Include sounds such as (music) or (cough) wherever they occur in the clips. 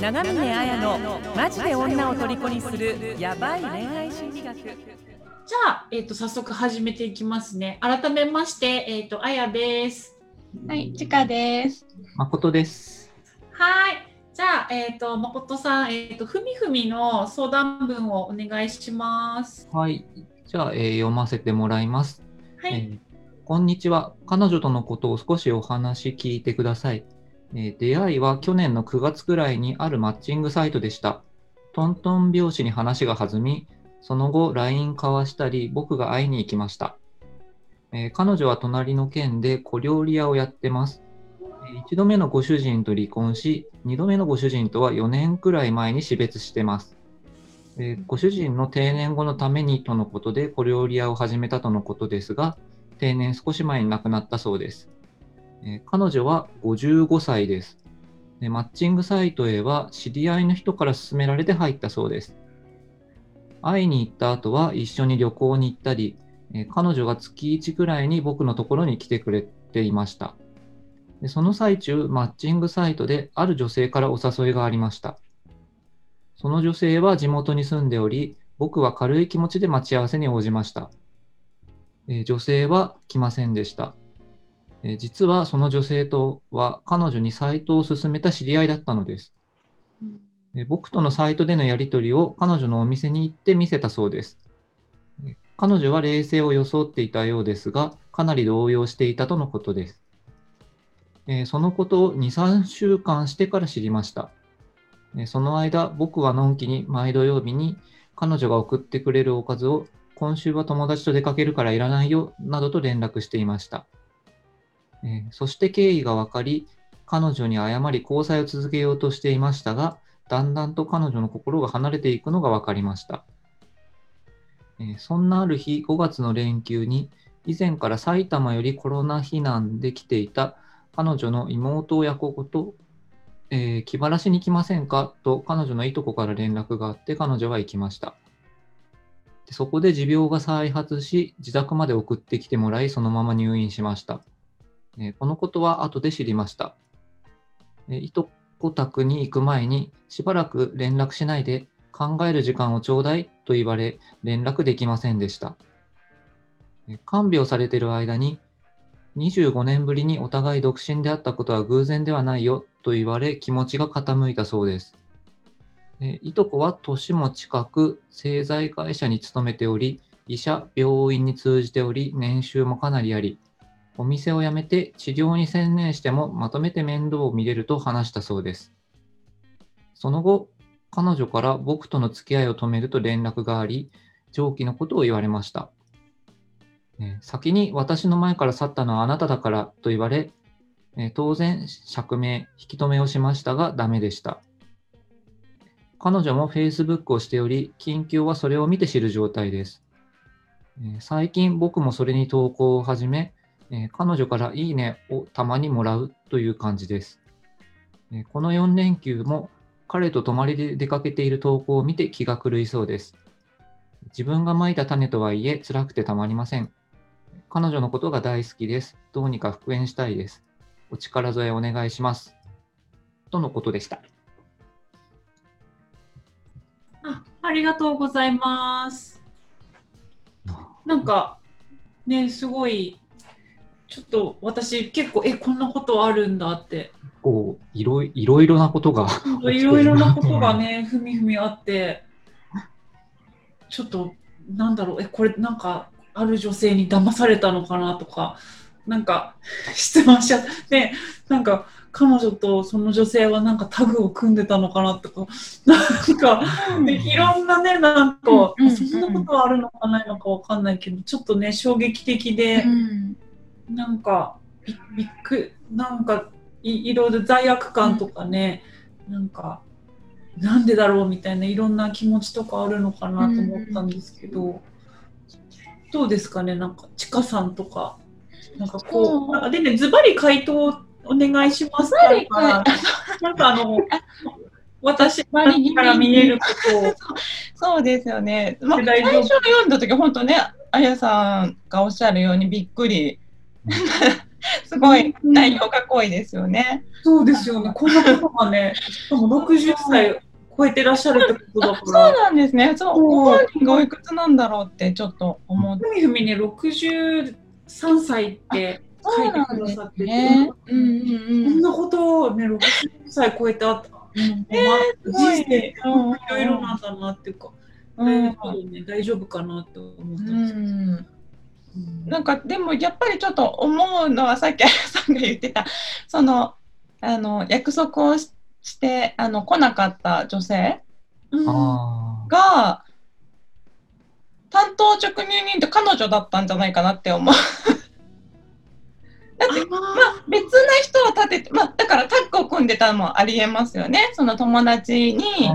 長峰綾のマジで女を虜にするヤバい恋愛心理学じゃあ、えっ、と、早速始めていきますね。改めまして、えっ、と、あやです。はい、ちかです。誠です。はい。じゃあ、えっ、と、誠さん、えっ、と、ふみふみの相談文をお願いします。はい。じゃあ、えー読ませてもらいます、はい。えーこんにちは。彼女とのことを少しお話聞いてください、え出会いは去年の9月くらいにあるマッチングサイトでした。トントン拍子に話が弾み、その後 LINE 交わしたり、僕が会いに行きました。えー彼女は隣の県で小料理屋をやってます。え一度目のご主人と離婚し、二度目のご主人とは4年くらい前に死別してます。えーご主人の定年後のためにとのことで小料理屋を始めたとのことですが、定年少し前に亡くなったそうです。えー彼女は55歳ですで。マッチングサイトへは知り合いの人から勧められて入ったそうです。会いに行った後は一緒に旅行に行ったり、えー彼女が月1くらいに僕のところに来てくれていました。でその最中、マッチングサイトである女性からお誘いがありました。その女性は地元に住んでおり、僕は軽い気持ちで待ち合わせに応じました。え女性は来ませんでした。えー実はその女性とは彼女にサイトを勧めた知り合いだったのです。えー僕とのサイトでのやり取りを彼女のお店に行って見せたそうです。えー彼女は冷静を装っていたようですが、かなり動揺していたとのことです。えーそのことを2、3週間してから知りました。えーその間、僕はのんきに毎土曜日に彼女が送ってくれるおかずを今週は友達と出かけるからいらないよなどと連絡していました。えーそして経緯が分かり、彼女に謝り交際を続けようとしていましたが、だんだんと彼女の心が離れていくのが分かりました。えーそんなある日、5月の連休に、以前から埼玉よりコロナ避難で来ていた彼女の妹親子と、えー気晴らしに来ませんか？と彼女のいとこから連絡があって彼女は行きました。でそこで持病が再発し、自宅まで送ってきてもらい、そのまま入院しました。えこのことは後で知りました。えいとこ宅に行く前に、しばらく連絡しないで考える時間をちょうだいと言われ、連絡できませんでした。看病されている間に、25年ぶりにお互い独身であったことは偶然ではないよと言われ、気持ちが傾いたそうです。えいとこは年も近く製材会社に勤めており、医者、病院に通じており、年収もかなりあり、お店を辞めて治療に専念してもまとめて面倒を見れると話したそうです。その後、彼女から僕との付き合いを止めると連絡があり、上記のことを言われました。え先に私の前から去ったのはあなただからと言われ、え当然、釈明、引き止めをしましたがダメでした。彼女も Facebook をしており、近況はそれを見て知る状態です。最近僕もそれに投稿を始め、えー彼女からいいねをたまにもらうという感じです。えーこの4連休も彼と泊まりで出かけている投稿を見て気が狂いそうです。自分が蒔いた種とはいえ辛くてたまりません。彼女のことが大好きです。どうにか復縁したいです。お力添えお願いします。とのことでした。あありがとうございます。なんか、ね、すごい、ちょっと私結構、え、こんなことあるんだって。こういろいいろいろなことがいろいろなことがね、ふみふみあって、ちょっと、なんだろう、え、これなんか、ある女性に騙されたのかなとか、なんか、(laughs) 質問しちゃって、なんか、彼女とその女性はなんかタグを組んでたのかなとか、なんか、でいろんなね、なんか、そんなことはあるのかないのかわかんないけど、ちょっとね、衝撃的で、うんなんかびびっくなんかいいろいろ罪悪感とかね、なんかなんでだろうみたいないろんな気持ちとかあるのかなと思ったんですけど、どうですかねなんかちかさんとか。なんかこそう。うなんかでねズバリ回答お願いしますから (laughs) なんかあの (laughs) 私から見えることを。(laughs) そうですよね。まあ、最初読んだ時本当ね、あやさんがおっしゃるようにびっくり。す (laughs) すごい内容が濃いですよね。そうですよね。こんなことがね、しかも60歳超えてらっしゃるってことだあそうから。(laughs) なんですね。そう、本人がおいくつなんだろうってちょっと思って。ふみふみね、63歳って書いてくださってて、ね。うんうんこうんん。なことをね、60歳超えた、うんえー人生、いうんろいろなんだなっていうか、うんね大丈夫かなって思ったうんですけど。んうんなんかでもやっぱりちょっと思うのはさっきあやさんが言ってた (laughs) そのあの約束をししてあの来なかった女性うん。が担当直入人って彼女だったんじゃないかなって思う。(laughs) だってあまあ、別な人を立てて、まあ、だからタッグを組んでたのもありえますよねその友達に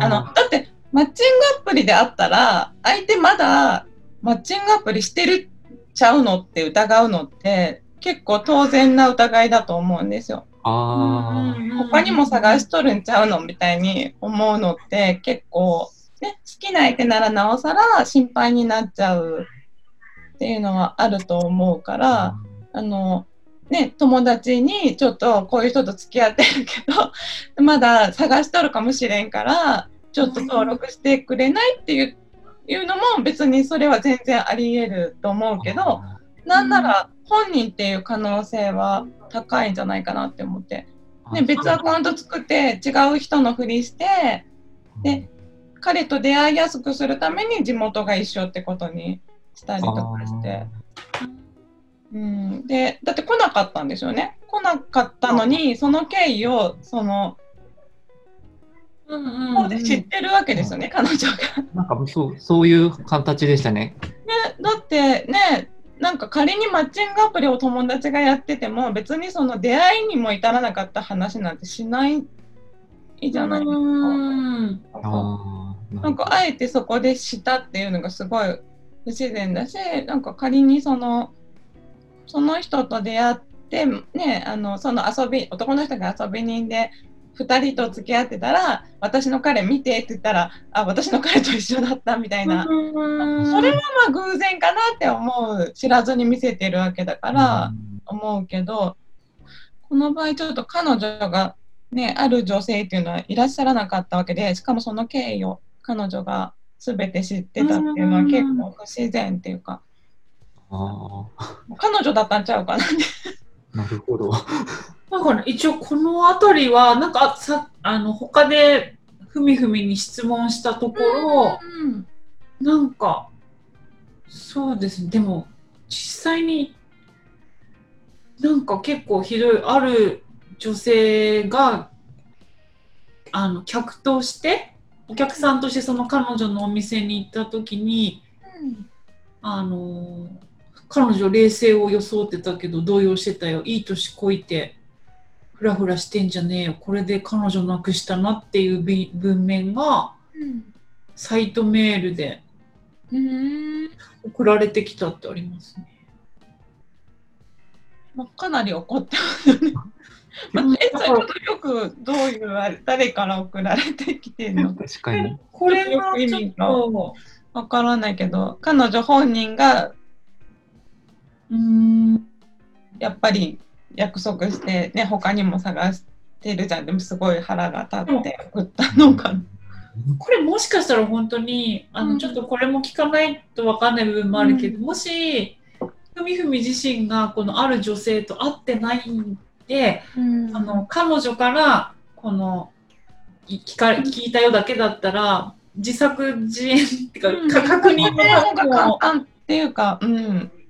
あのだってマッチングアプリであったら相手まだマッチングアプリしてるちゃうのって疑うのって結構当然な疑いだと思うんですよ。あー他にも探しとるんちゃうのみたいに思うのって結構、ね、好きな相手ならなおさら心配になっちゃうっていうのはあると思うから。あのね、友達にちょっとこういう人と付き合ってるけど (laughs) まだ探しとるかもしれんからちょっと登録してくれないっていういうのも別にそれは全然ありえると思うけどなんなら本人っていう可能性は高いんじゃないかなって思って、ね、別アカウント作って違う人のふりしてで彼と出会いやすくするために地元が一緒ってことにしたりとかして。うん、でだって来なかったんですよね。来なかったのにその経緯をそのうんうん知ってるわけですよね、彼女が。なんかそうそういう形でしたね。ね、だってねなんか仮にマッチングアプリを友達がやってても別にその出会いにも至らなかった話なんてしないじゃないですか。うんなんかああ。なんかあえてそこでしたっていうのがすごい不自然だしなんか仮にそのその人と出会ってねあのその遊び男の人が遊び人で2人と付き合ってたら私の彼見てって言ったらあ私の彼と一緒だったみたいな、それはまあ偶然かなって思う。知らずに見せてるわけだから思うけどこの場合ちょっと彼女がねある女性っていうのはいらっしゃらなかったわけでしかもその経緯を彼女が全て知ってたっていうのは結構不自然っていうかあ彼女だったんちゃうかなって。あ、なるほど。なんかね、一応この辺りは、なんかさ、あの、他でふみふみに質問したところ、うんなんか、そうですね、でも、実際に、なんか結構ひどい、ある女性が、あの、客として、お客さんとしてその彼女のお店に行った時に、あの、彼女冷静を装ってたけど動揺してたよ。いい年こいて、ふらふらしてんじゃねえよ。これで彼女なくしたなっていうび文面が、サイトメールでうん送られてきたってありますね。まあ、かなり怒ってますよね。(laughs) まあ、え、っとよくどういう誰から送られてきてるの？か確かに。これはちょっと、わからないけど彼女本人がうーん、やっぱり約束してね他にも探してるじゃん。でもすごい腹が立って送ったのかな。これもしかしたら本当に、あの、うん。ちょっとこれも聞かないとわかんない部分もあるけど、もし、ふみふみ自身がこのある女性と会ってないんで、あの彼女からこのい聞か聞いたよだけだったら自作自演っていうか、か確認のの方が簡も単っていうか、うん、で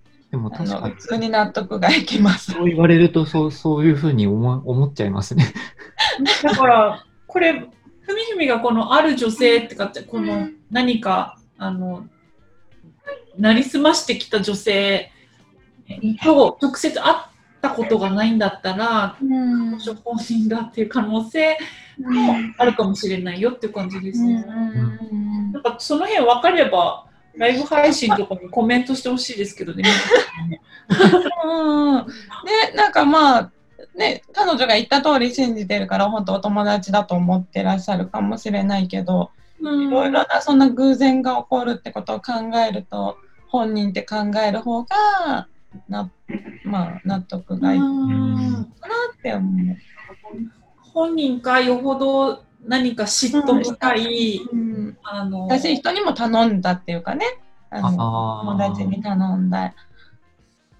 もあ確かにの普。通に納得がいきます。そう言われるとそうそういうふうに思思っちゃいますね。(laughs) だからこれふみふみがこのある女性ってかこのうん何かあのなりすましてきた女性と直接会ったことがないんだったらうん彼女本人だっていう可能性もあるかもしれないよっていう感じですね。なんかその辺分かれば、ライブ配信とかにコメントしてほしいですけどね。(laughs) うんでなんかまあね彼女が言った通り信じてるから本当お友達だと思ってらっしゃるかもしれないけどいろいろなそんな偶然が起こるってことを考えると本人って考える方がな、まあ、納得がいいかうんなって思う。本人かよほど何か嫉妬深い、うん、あの私人にも頼んだっていうかね。あの友あ達に頼んだ。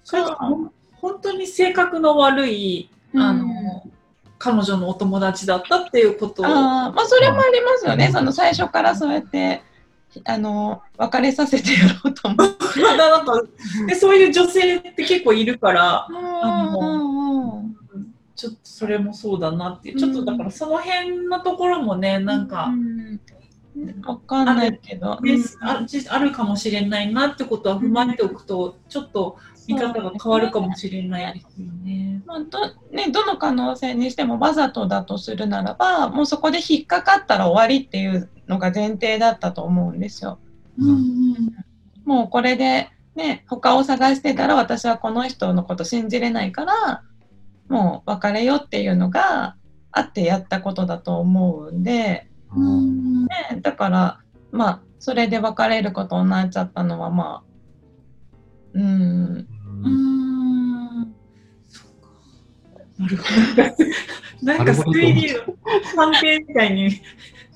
それとも本当に性格の悪い、あの彼女のお友達だったっていうことを。あーまあそれもありますよね、その最初からそうやってあの別れさせてやろうと思って。(laughs) なんかでそういう女性って結構いるからうんちょっとそれもそうだなっていうちょっとだからその辺のところもねなんか、うんわかんないけど。ねあじあるかもしれないなってことは踏まえておくとちょっと見方が変わるかもしれないですよね。まあどね、どの可能性にしてもわざとだとするならばもうそこで引っかかったら終わりっていうのが前提だったと思うんですよ。もうこれで、ね、他を探してたら私はこの人のこと信じれないからもう別れようっていうのがあってやったことだと思うんで、うん。ね、だからまあそれで別れることになっちゃったのはまあうん。うん。そうか。なるほど。なんか推理の探偵みたいに、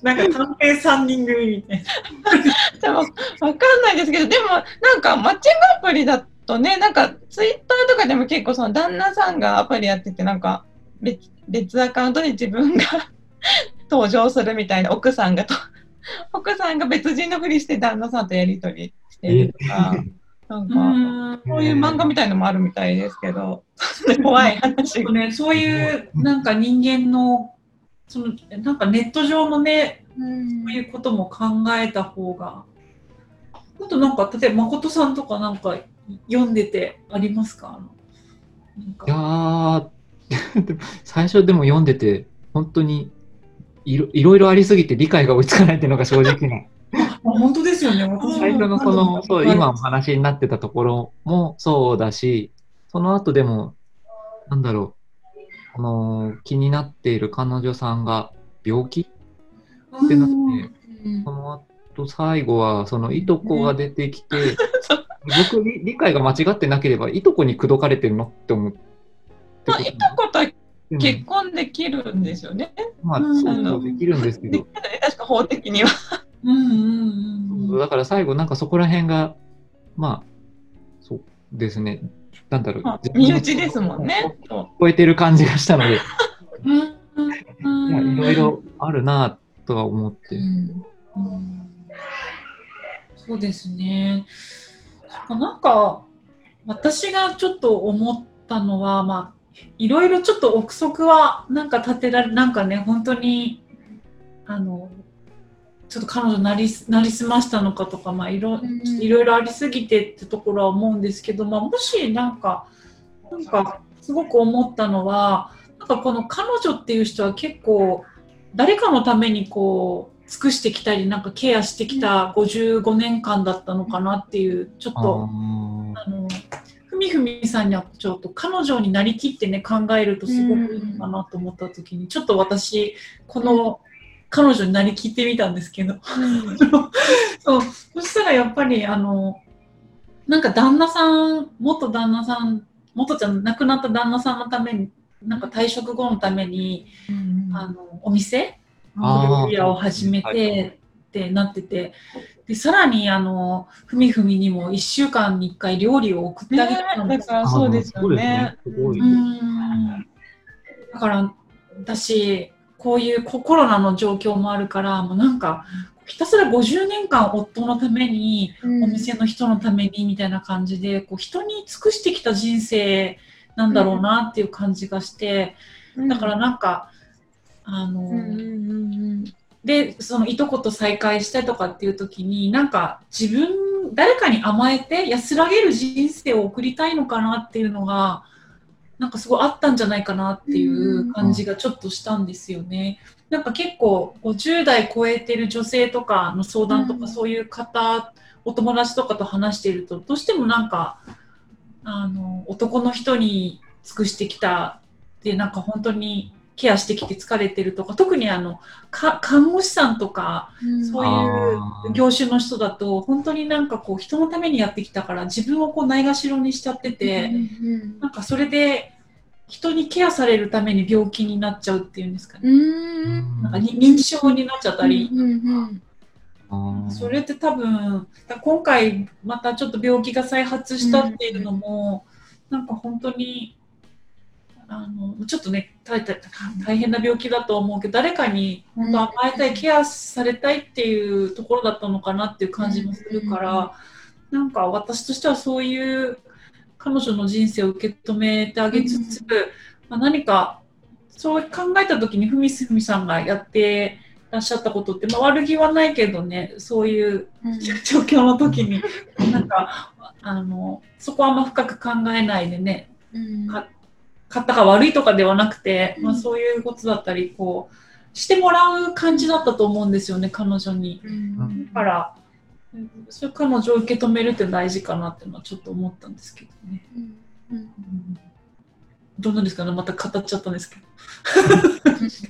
なんか探偵三人組みたいな。(laughs) でもわかんないですけどでもなんかマッチングアプリだとねなんかツイッターとかでも結構その旦那さんがアプリやっててなんか別別アカウントで自分が (laughs) 登場するみたいな奥さんがと (laughs) 奥さんが別人のふりして旦那さんとやり取りしてるとかなんかうん。そういう漫画みたいのもあるみたいですけど (laughs) 怖い話が。ね、そういうなんか人間のそのなんかネット上のねそういうことも考えた方が。あとなんか例えば誠さんとかなんか読んでてありますか？いや (laughs) 最初でも読んでて本当にいろいろいろありすぎて理解が追いつかないっていうのが正直な。(laughs) あ本当ですよね。最初のそのそうはい。今お話になってたところもそうだしその後でもなんだろうあのー気になっている彼女さんが病気？ってなってその後最後はそのいとこが出てきて、僕理理解が間違ってなければいとこに口説かれてるのって思って。まあ、いとことは結婚できるんですよね。まあうんそうそうできるんですけど確か法的には。うんうんうんうん。だから最後なんかそこら辺がまあそうですね。なんだろう。まあ身内ですもんね。超えてる感じがしたので。うんいやいろいろあるなとは思って、うんうん。そうですね。なんか私がちょっと思ったのは、まあ、いろいろちょっと憶測はなんか立てられなんかね本当にあのちょっと彼女なりすなりすましたのかとか、まあ、いろうん。いろいろありすぎてってところは思うんですけど、まあ、もしなんかなんかすごく思ったのはなんかこの彼女っていう人は結構誰かのためにこう尽くしてきたりなんかケアしてきた55年間だったのかなっていうちょっあとー。あのふみふみさんにはちょっと彼女になりきってね考えるとすごくいいのかなと思った時にちょっと私この彼女になりきってみたんですけど (laughs) そうそしたらやっぱりあのなんか旦那さん元旦那さん元じゃ亡くなった旦那さんのためになんか退職後のためにあのお店料理屋を始めてってなっててでさらにあのふみふみにも1週間に1回料理を送ってあげてたんですねだからそうですよね。だから私こういうココロナの状況もあるからもうなんかひたすら50年間夫のためにお店の人のためにみたいな感じでこう人に尽くしてきた人生なんだろうなっていう感じがして、だからなんかあの、うんうんうんでそのいとこと再会したとかっていう時になんか自分誰かに甘えて安らげる人生を送りたいのかなっていうのがなんかすごいあったんじゃないかなっていう感じがちょっとしたんですよね。なんか結構50代超えてる女性とかの相談とうん。かそういう方、お友達とかと話しているとどうしてもなんかあの男の人に尽くしてきたってなんか本当にケアしてきて疲れてるとか特にあのか看護師さんとかそういう業種の人だと本当になんかこう人のためにやってきたから自分をこうないがしろにしちゃってて、なんかそれで人にケアされるために病気になっちゃうっていうんですかね。なんか認知症になっちゃったり。それって多分今回またちょっと病気が再発したっていうのも、なんか本当にあのちょっとね大大変な病気だと思うけど誰かに本当甘えたい、ケアされたいっていうところだったのかなっていう感じもするから、なんか私としてはそういう彼女の人生を受け止めてあげつつ、まあ、何かそう考えた時にふみすふみさんがやってらっしゃったことって、まあ、悪気はないけどねそういう状況の時に、うん、なんかあのそこはあんま深く考えないでね、うん、買ったが悪いとかではなくて、まあ、そういうことだったりこうしてもらう感じだったと思うんですよね彼女に。うん、だからそういう彼女を受け止めるって大事かなっていうのはちょっと思ったんですけどね。うん。うん、どうなんですかねまた語っちゃったんですけど。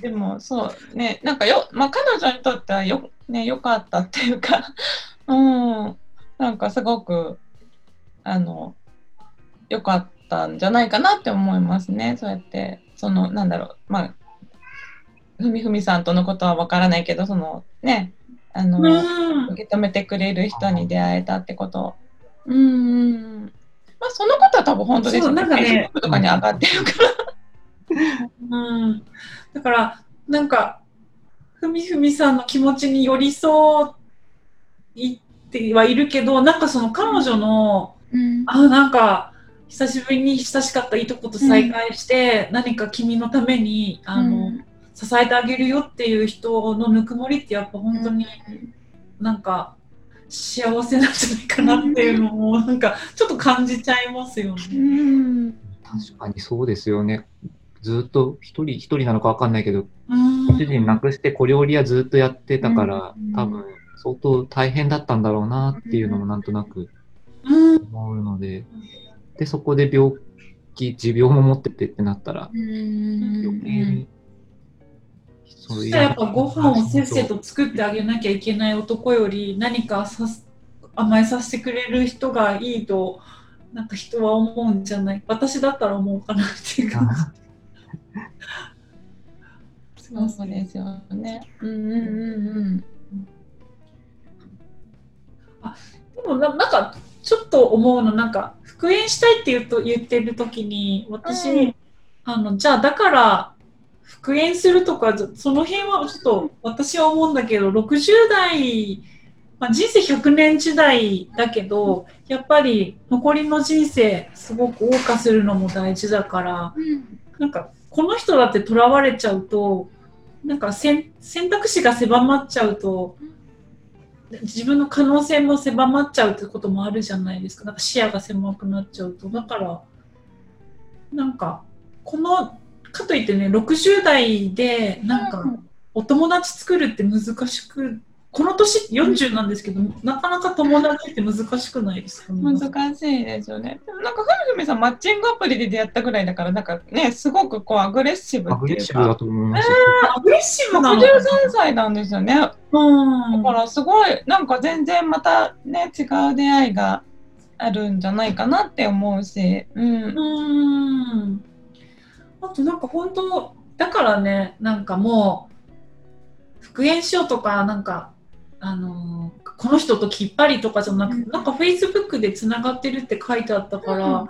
(laughs) でもそうねなんかよ、まあ、彼女にとってはよ,、ね、よかったっていうかうん。なんかすごくあのよかったんじゃないかなって思いますね。そうやってそのなんだろう。まあふみふみさんとのことはわからないけどそのねあの、受け止めてくれる人に出会えたってこと。うんまあそのことは多分本当ですよね。なんかね。とかに上がってるから。うん、だからなんかふみふみさんの気持ちに寄り添ってはいるけどなんかその彼女の、うん、あなんか久しぶりに親しかったいとこと再会して、うん、何か君のためにあの、うん、支えてあげるよっていう人のぬくもりってやっぱ本当になんか幸せなんじゃないかなっていうのもなんかちょっと感じちゃいますよね。確かにそうですよね。ずっと一人一人なのかわかんないけど、主人亡くして小料理屋ずっとやってたから、多分相当大変だったんだろうなっていうのもなんとなく思うので、で、そこで病気、持病も持っててってなったら、余計に。そしたらやっぱご飯をせっせと作ってあげなきゃいけない男より何かさ甘えさせてくれる人がいいとなんか人は思うんじゃない私だったら思うかなっていうか (laughs) そうですよね。うんうんうんうん。あでもななんかちょっと思うのなんか復縁したいって言うと言ってる時に私、うん、あのじゃあだから復縁するとかその辺はちょっと私は思うんだけど60代、まあ、人生100年時代だけどやっぱり残りの人生すごく謳歌するのも大事だから、うん、なんかこの人だってとらわれちゃうとなんか選択肢が狭まっちゃうと自分の可能性も狭まっちゃうってこともあるじゃないですか。なんか視野が狭くなっちゃうと。だからなんかこのかといってね60代でなんかお友達作るって難しくこの年40なんですけど、なかなか友達って難しくないですか、ね、難しいですよね。でもなんか、ふみふみさん、マッチングアプリで出会ったぐらいだから、なんかね、すごくこうアグレッシブっていうか。だと思います。アグレッシブなの ?63 歳なんですよね。うん。だからすごい、なんか全然またね、違う出会いがあるんじゃないかなって思うし。うん。うんあとなんか本当、だからね、なんかもう、復縁しようとか、なんか、あのこの人ときっぱりとかじゃなくて、うん、なんかフェイスブックでつながってるって書いてあったから、うん、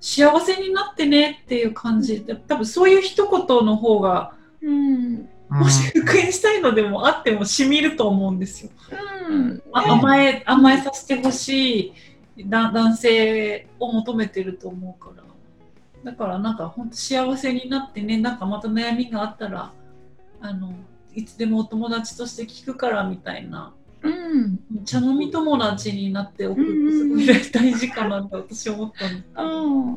幸せになってねっていう感じで多分そういう一言の方が、うん、もし復縁したいのでもあってもしみると思うんですよ。うん、甘え甘えさせてほしい男性を求めてると思うから。だからなんか本当幸せになってねなんかまた悩みがあったらあのいつでもお友達として聞くからみたいな、うん、茶飲み友達になっておくってすごい大事かなって私思ったんですうん。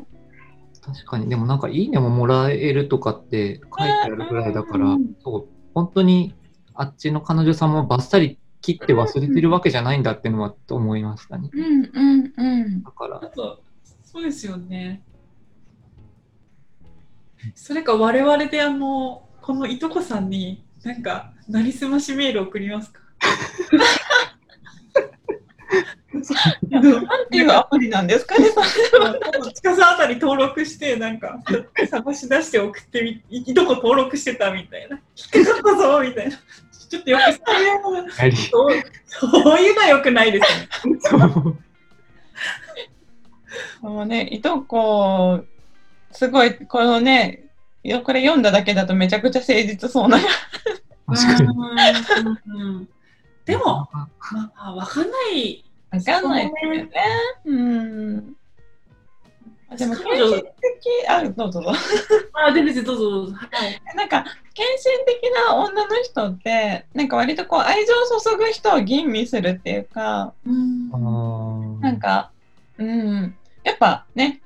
確かに。でもなんか「いいね」ももらえるとかって書いてあるぐらいだから、うん、そう本当にあっちの彼女さんもばっさり切って忘れてるわけじゃないんだっていうのはと思いましたね。うんうんうん、だから。そうですよね。それか我々であのこのいとこさんになんかなりすましメール送りますか？(laughs) なんていうアプリなんですか？ね、近さあたり登録してなんか探し出して送ってみいとこ登録してたみたいな。引っかかったぞみたいな。ちょっとよくそういうそうそういうのはよくないですね。もう。ね、いとこ、すごい、このね、よこれ読んだだけだとめちゃくちゃ誠実そうな。(laughs) でも、まあ、わかんない。わかんないですよね。うん。でも、献身的、あ、どうぞ。あ全然どうぞ。どうぞ。はい。なんか、献身的な女の人って、なんか割とこう、愛情を注ぐ人を吟味するっていうか、うん。なんか、うん、やっぱね、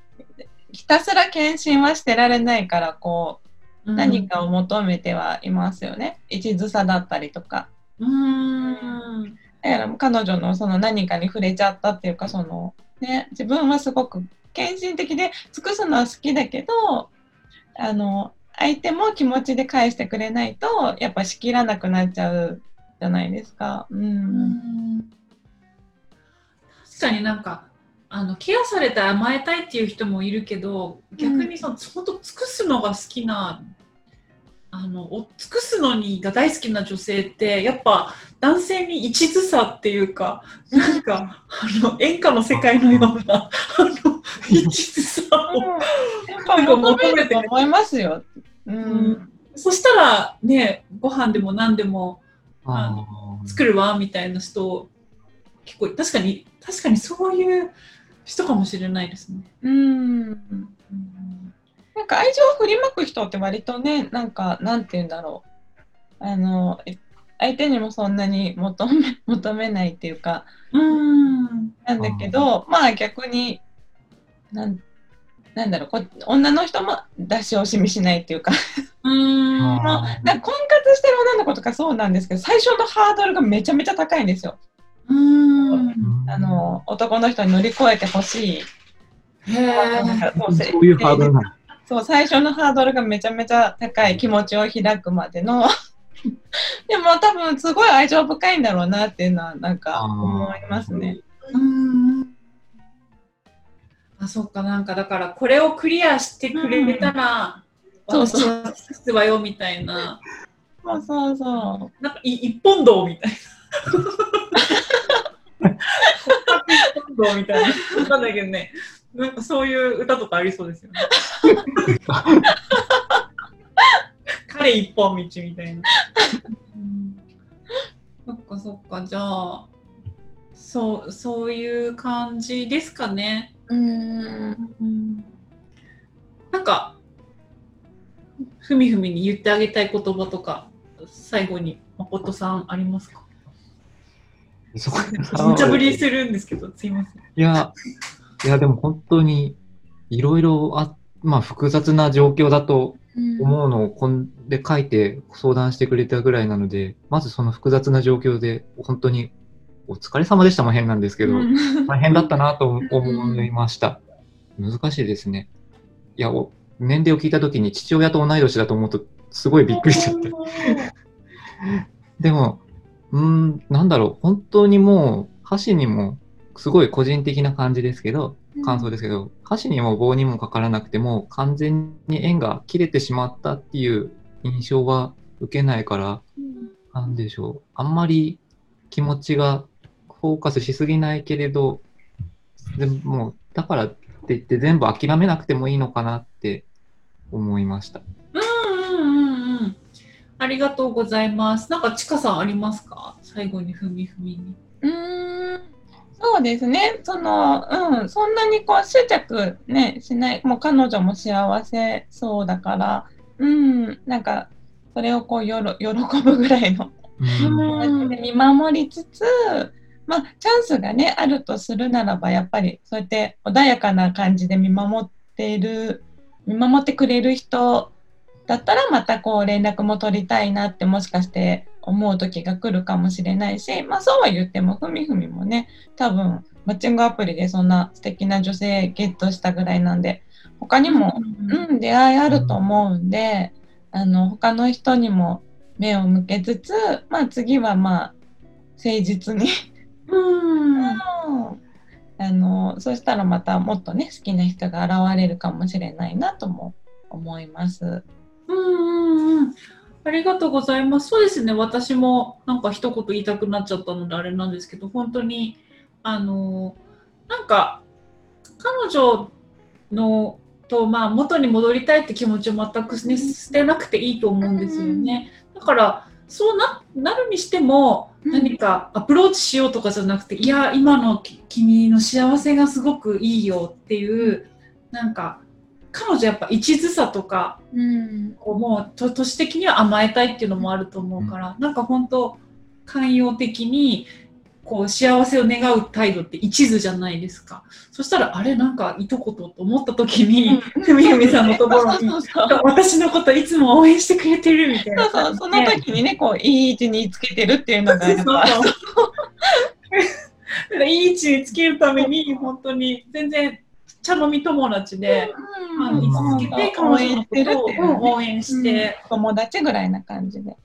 ひたすら献身はしてられないから、こう、何かを求めてはいますよね。一途さだったりとか。うんだから彼女のその何かに触れちゃったっていうかそのね自分はすごく献身的で尽くすのは好きだけどあの相手も気持ちで返してくれないとやっぱ仕切らなくなっちゃうじゃないですか。うん、確かになんかあのケアされて甘えたいっていう人もいるけど逆にその、本当尽くすのが好きなあのお尽くすのにが大好きな女性ってやっぱ男性に一途さっていうかなんかあの演歌の世界のようなあの一途さを、やっぱ求めると思いますよ。うん。うん。そしたらねご飯でも何でもあー。作るわみたいな人結構確かに確かにそういう人かもしれないですね。うんなんか愛情を振りまく人って割とね、なんか、なんて言うんだろう。あの、え相手にもそんなに求め (laughs) 求めないっていうか、うんなんだけど、まあ逆に、なんなんだろうこ、女の人も出し惜しみしないっていうか、うん (laughs) まあ、なんか婚活してる女の子とかそうなんですけど、最初のハードルがめちゃめちゃ高いんですよ。うん。あの、男の人に乗り越えてほしい。へなんかえそういうハードルなの。(laughs) そう、最初のハードルがめちゃめちゃ高い気持ちを開くまでの。(laughs) でも多分すごい愛情深いんだろうなっていうのはなんか思いますね。うん。あそっかなんかだからこれをクリアしてくれたら、そうそう。私はよみたいな。そうそうそなんかい一本道みたいな (laughs) みたいな。わかんないけどね。なんかそういう歌とかありそうですよね。彼一本道みたいな、うん。そっかそっか。じゃあそうそういう感じですかね。う。うん。うんなんかふみふみに言ってあげたい言葉とか最後に誠さんありますか？そこ無茶ぶりするんですけどすいませんいや、いや、でも本当にいろいろあ、まあ複雑な状況だと思うのをこんで書いて相談してくれたぐらいなので、まずその複雑な状況で本当にお疲れ様でしたも変なんですけど、大変だったなと思いました。難しいですね。いや、お年齢を聞いたときに父親と同い年だと思うとすごいびっくりしちゃって。でも、うーん、なんだろう、本当にもう箸にもすごい個人的な感じですけど、感想ですけど、箸にも棒にもかからなくても完全に縁が切れてしまったっていう印象は受けないから、なんでしょう。あんまり気持ちがフォーカスしすぎないけれど、でも、だからって言って全部諦めなくてもいいのかなって思いました。ありがとうございます。なんかちかさんありますか？最後にふみふみに。うーんそうですね。その、うん、そんなにこう執着ね、しない。もう彼女も幸せそうだから、うん、なんか、それをこうよろ喜ぶぐらいの。うん。うんで見守りつつ、まあ、チャンスがね、あるとするならば、やっぱりそうやって穏やかな感じで見守っている、見守ってくれる人だったら、またこう連絡も取りたいなって、もしかして思う時が来るかもしれないし、まあそうは言っても、ふみふみもね、多分、マッチングアプリでそんな素敵な女性ゲットしたぐらいなんで、他にも、うん、出会いあると思うんで、あの他の人にも目を向けつつ、まあ、次はまあ誠実に。うん。(laughs) あのそしたらまたもっとね好きな人が現れるかもしれないなとも思います。うん。ありがとうございます。そうですね、私もなんか一言言いたくなっちゃったのであれなんですけど、本当に、あの、なんか、彼女のと、まあ、元に戻りたいって気持ちを全く、ね、捨てなくていいと思うんですよね。だから、そうななるにしても、うん。何かアプローチしようとかじゃなくて、いや、今のき君の幸せがすごくいいよっていう、なんか、彼女やっぱ一途さとか、うん。こうもうと都市的には甘えたいっていうのもあると思うから、なんか本当寛容的にこう幸せを願う態度って一途じゃないですか。そしたらあれなんかいとことと思った時にふみふみさんのところに私のこといつも応援してくれてるみたいな。そうそうその時にねこういい位置につけてるっていうのがそ (laughs) いい位置につけるために本当に全然茶飲み友達で、あのうん。居続けて彼女のことをうん応援して。友達ぐらいな感じで。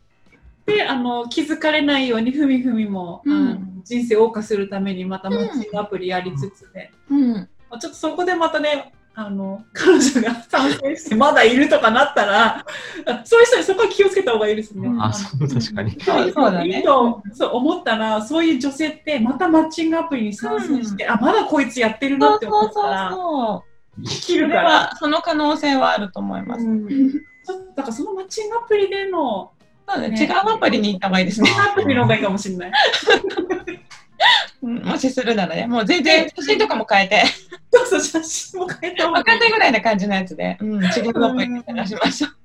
であの気づかれないようにふみふみも、うん。人生を謳歌するためにまたマッチングアプリやりつつで、うん。まあちょっとそこでまたねあの彼女が賛成してまだいるとかなったらあそういう人にそこは気をつけた方がいいですね。うんあ、のそう、確かに。そうそうだねいいとそう思ったらそういう女性ってまたマッチングアプリに参戦して、あまだこいつやってるなそうって思そうそうったらそう。それ切るから。はその可能性はあると思います。うんちょっとだからそのマッチングアプリでのそうね、ね違うアプリに行った方がいいですね。アプリの方がいいかもしれない。うんもしするならね、もう全然写真とかも変えて、そうそう写真も変えた方がいい分かんないぐらいな感じのやつで、うん、違うアプリに探しましょう。(laughs)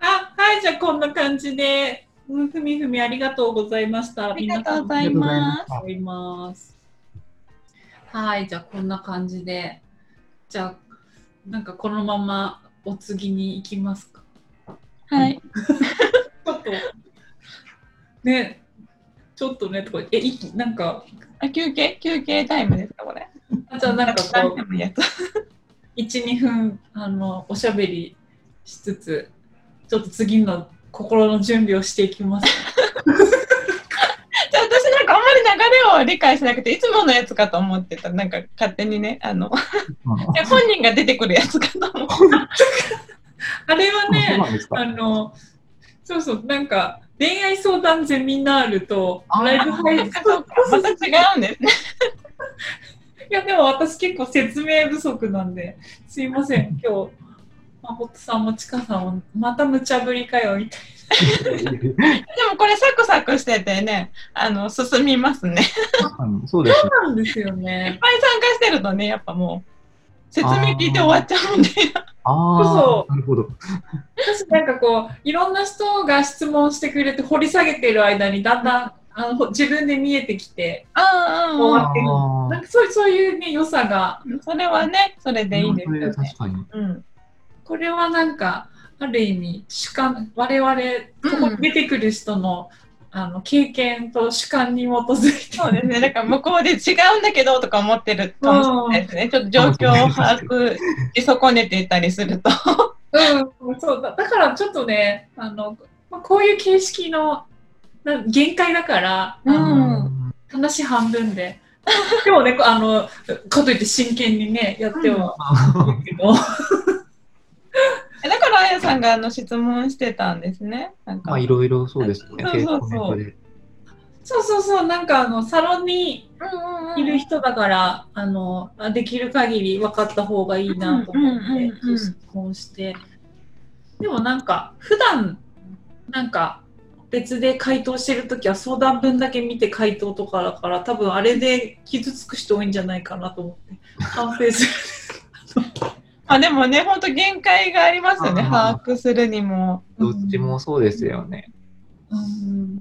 あ、はい、じゃあこんな感じで、うんふみふみありがとうございました。ありがとうございいます。思います。はい、じゃあこんな感じで、じゃあなんかこのままお次に行きますか。はい。(laughs) ちょっとね、ちょっとねとかえいなんかあ休憩？休憩タイムですか、これ？あじゃあなんかこううやつ。一二分あのおしゃべりしつつ、ちょっと次の心の準備をしていきます。じゃあ私なんかあんまり流れを理解しなくて、いつものやつかと思ってた。なんか勝手にね、あの、(laughs) 本人が出てくるやつかと思って。あれはね、あの、そうそう、なんか、恋愛相談ゼミナールとライブ配信。また違うんですね。(laughs) いや、でも私結構説明不足なんで、すいません、(laughs) 今日、まほっとさんもちかさんも、また無茶ぶりかよ、みたい (laughs) でもこれサクサクしててね、あの、進みますね。うんそうですね。な。なんですよいっね。ぱい参加してるとね、やっぱもう、説明聞いて終わっちゃうんで。あそあ、なるほど。私なんかこう、いろんな人が質問してくれて掘り下げてる間に、だんだんあのほ自分で見えてきて、あ終わってなんかそういうそういうね、良さが、あ、それはね、それでいいですよね。確かに。うん。これはなんか、ある意味、主観、我々、ここに出てくる人の、あの経験と主観に基づいて、そうですね。だから向こうで違うんだけどとか思ってるかもしれないですね。ちょっと状況を把握し損ねていたりすると。うん、そうだだからちょっとね、あのまあ、こういう形式のな限界だから、うん話半分で。でもね、あの、かといって真剣にね、やってはいるけど、だからあやさんがあの質問してたんですね。なんか。まあ、いろいろそうですね。そうそうそうそうそうそう、なんかあの、サロンにうんうんうんいる人だから、あの、あできる限り分かった方がいいなと思っうんうんうんうんて質問して。でもなんか、普段、なんか、別で回答してるときは相談文だけ見て回答とかだから、多分あれで傷つく人多いんじゃないかなと思って、反省する。(laughs) まあでもね、本当限界がありますよね。把握するにも。どっちもそうですよね。うん。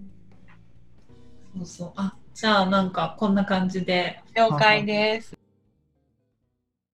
そうそう。あ、じゃあなんかこんな感じで。了解です。